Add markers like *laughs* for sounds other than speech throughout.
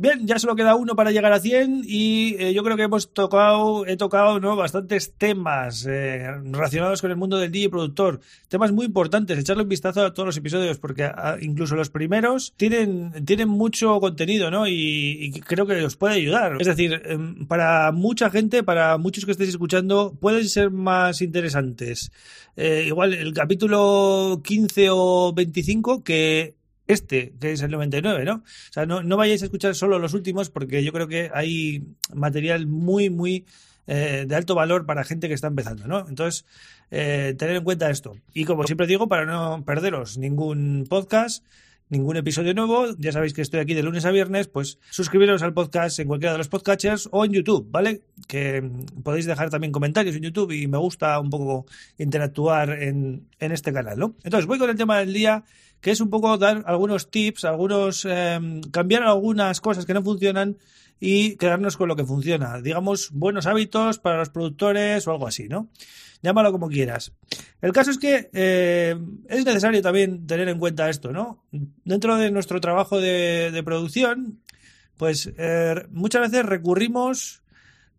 Bien, ya solo queda uno para llegar a 100 y eh, yo creo que hemos tocado, he tocado ¿no? bastantes temas eh, relacionados con el mundo del DJ productor. Temas muy importantes, echarle un vistazo a todos los episodios porque a, incluso los primeros tienen, tienen mucho contenido ¿no? Y, y, creo que os puede ayudar. Es decir, em, para mucha gente, para muchos que estéis escuchando, pueden ser más interesantes. Eh, igual el capítulo 15 o 25 que este, que es el 99, ¿no? O sea, no, no vayáis a escuchar solo los últimos porque yo creo que hay material muy, muy eh, de alto valor para gente que está empezando, ¿no? Entonces, eh, tener en cuenta esto. Y como siempre digo, para no perderos ningún podcast, ningún episodio nuevo, ya sabéis que estoy aquí de lunes a viernes, pues suscribiros al podcast en cualquiera de los podcatchers o en YouTube, ¿vale? Que podéis dejar también comentarios en YouTube y me gusta un poco interactuar en, en este canal, ¿no? Entonces, voy con el tema del día que es un poco dar algunos tips, algunos eh, cambiar algunas cosas que no funcionan y quedarnos con lo que funciona. Digamos, buenos hábitos para los productores o algo así, ¿no? Llámalo como quieras. El caso es que eh, es necesario también tener en cuenta esto, ¿no? Dentro de nuestro trabajo de, producción, pues eh, muchas veces recurrimos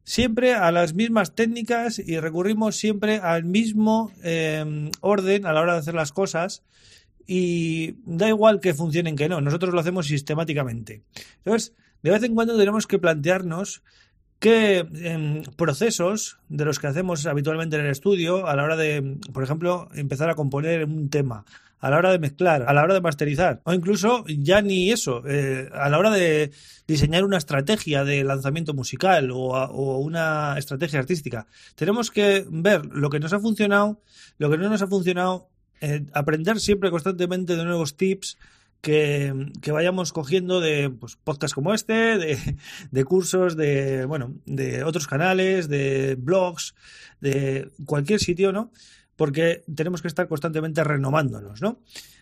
siempre a las mismas técnicas y recurrimos siempre al mismo eh, orden a la hora de hacer las cosas y da igual que funcionen que no, nosotros lo hacemos sistemáticamente. Entonces, de vez en cuando tenemos que plantearnos qué eh, procesos de los que hacemos habitualmente en el estudio a la hora de, por ejemplo, empezar a componer un tema, a la hora de mezclar, a la hora de masterizar, o incluso ya ni eso, eh, a la hora de diseñar una estrategia de lanzamiento musical o, una estrategia artística. Tenemos que ver lo que nos ha funcionado, lo que no nos ha funcionado eh, aprender siempre constantemente de nuevos tips que, vayamos cogiendo de pues, podcasts como este, de, *laughs* de, cursos, de, bueno, de otros canales, de blogs, de cualquier sitio, ¿no? Porque tenemos que estar constantemente renovándonos, ¿no?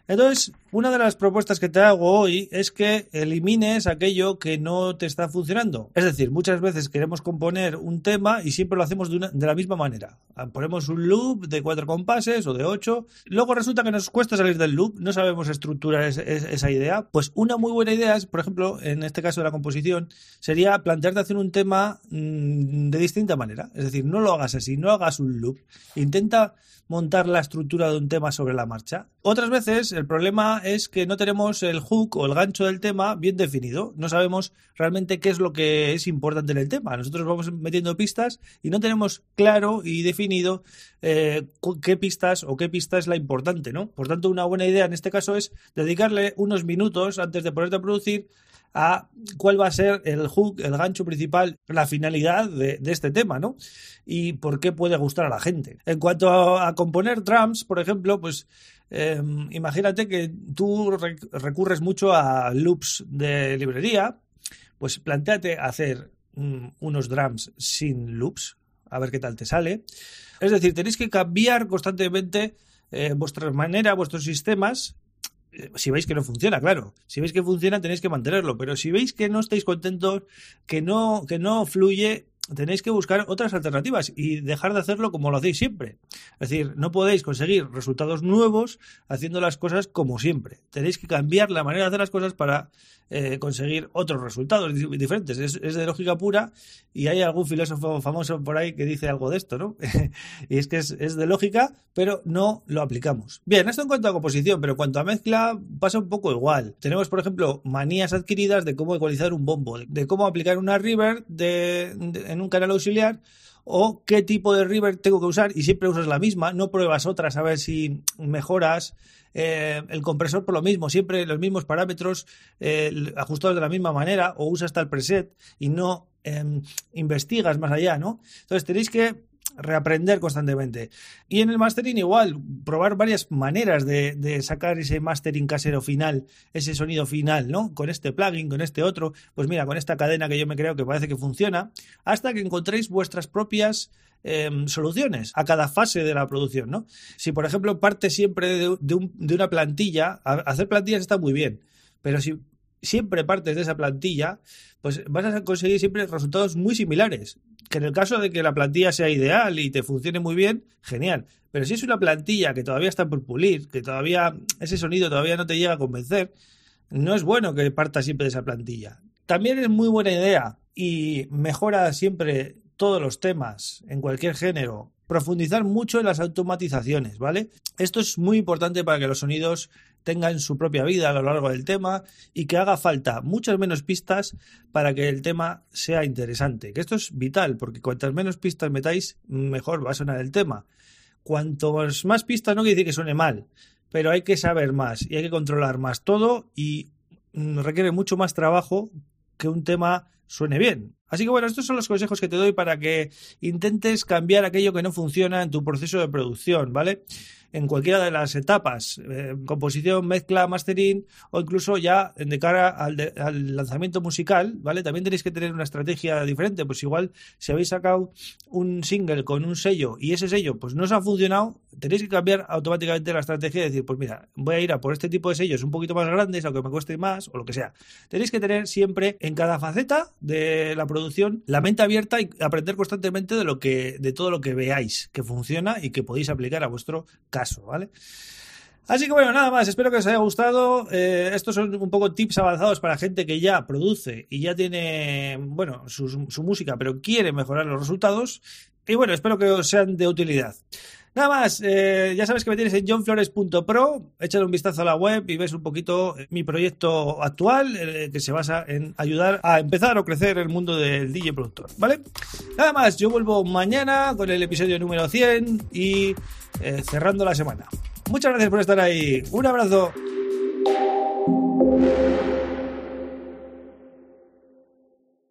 Entonces, una de las propuestas que te hago hoy es que elimines aquello que no te está funcionando. Es decir, muchas veces queremos componer un tema y siempre lo hacemos de, la misma manera. Ponemos un loop de cuatro compases o de ocho. Luego resulta que nos cuesta salir del loop, no sabemos estructurar es, es, esa idea. Pues una muy buena idea es, por ejemplo, en este caso de la composición, sería plantearte hacer un tema mmm, de distinta manera. Es decir, no lo hagas así, no hagas un loop. Intenta montar la estructura de un tema sobre la marcha. Otras veces el problema es que no tenemos el hook o el gancho del tema bien definido. No sabemos realmente qué es lo que es importante en el tema. Nosotros vamos metiendo pistas y no tenemos claro y definido eh, qué pistas o qué pista es la importante, ¿no? Por tanto, una buena idea en este caso es dedicarle unos minutos antes de ponerte a producir a cuál va a ser el hook, el gancho principal, la finalidad de, este tema, ¿no? Y por qué puede gustar a la gente. En cuanto a, a componer drums, por ejemplo, pues eh, imagínate que tú rec recurres mucho a loops de librería, pues planteate hacer mm, unos drums sin loops, a ver qué tal te sale. Es decir, tenéis que cambiar constantemente eh, vuestra manera, vuestros sistemas si veis que no funciona, claro. Si veis que funciona, tenéis que mantenerlo. Pero si veis que no estáis contentos, que no, que no fluye, tenéis que buscar otras alternativas y dejar de hacerlo como lo hacéis siempre. Es decir, no podéis conseguir resultados nuevos haciendo las cosas como siempre. Tenéis que cambiar la manera de hacer las cosas para eh, conseguir otros resultados diferentes. Es, de lógica pura y hay algún filósofo famoso por ahí que dice algo de esto, ¿no? *laughs* y es que es, de lógica, pero no lo aplicamos. Bien, esto en cuanto a composición, pero en cuanto a mezcla pasa un poco igual. Tenemos, por ejemplo, manías adquiridas de cómo ecualizar un bombo, de cómo aplicar una reverb de, de, en un canal auxiliar o qué tipo de river tengo que usar y siempre usas la misma, no pruebas otras a ver si mejoras. Eh, el compresor por lo mismo, siempre los mismos parámetros eh, ajustados de la misma manera o usas tal preset y no eh, investigas más allá, ¿no? Entonces tenéis que reaprender constantemente. Y en el mastering igual, probar varias maneras de, sacar ese mastering casero final, ese sonido final, ¿no? Con este plugin, con este otro, pues mira, con esta cadena que yo me creo que parece que funciona, hasta que encontréis vuestras propias eh, soluciones a cada fase de la producción, ¿no? Si, por ejemplo, parte siempre de una plantilla, hacer plantillas está muy bien, pero si siempre partes de esa plantilla, pues vas a conseguir siempre resultados muy similares. Que en el caso de que la plantilla sea ideal y te funcione muy bien, genial. Pero si es una plantilla que todavía está por pulir, que todavía ese sonido todavía no te llega a convencer, no es bueno que partas siempre de esa plantilla. También es muy buena idea y mejora siempre todos los temas en cualquier género profundizar mucho en las automatizaciones, ¿vale? Esto es muy importante para que los sonidos tengan su propia vida a lo largo del tema y que haga falta muchas menos pistas para que el tema sea interesante. Que esto es vital, porque cuantas menos pistas metáis, mejor va a sonar el tema. Cuantos más pistas no quiere decir que suene mal, pero hay que saber más y hay que controlar más todo y mm, requiere mucho más trabajo que un tema suene bien. Así que bueno, estos son los consejos que te doy para que intentes cambiar aquello que no funciona en tu proceso de producción, ¿vale? En cualquiera de las etapas, eh, composición, mezcla, mastering o incluso ya de cara al, al, lanzamiento musical, ¿vale? También tenéis que tener una estrategia diferente, pues igual si habéis sacado un single con un sello y ese sello pues no os ha funcionado, tenéis que cambiar automáticamente la estrategia y decir, pues mira, voy a ir a por este tipo de sellos un poquito más grandes, aunque me cueste más o lo que sea. Tenéis que tener siempre en cada faceta de la producción la mente abierta y aprender constantemente de lo que de todo lo que veáis que funciona y que podéis aplicar a vuestro caso, ¿vale? Así que bueno, nada más, espero que os haya gustado. Eh, estos son un poco tips avanzados para gente que ya produce y ya tiene, bueno, su, su música, pero quiere mejorar los resultados. Y bueno, espero que os sean de utilidad. Nada más, eh, ya sabes que me tienes en johnflores.pro, échale un vistazo a la web y ves un poquito mi proyecto actual, eh, que se basa en ayudar a empezar o crecer el mundo del DJ productor, ¿vale? Nada más, yo vuelvo mañana con el episodio número 100 y eh, cerrando la semana. Muchas gracias por estar ahí, un abrazo.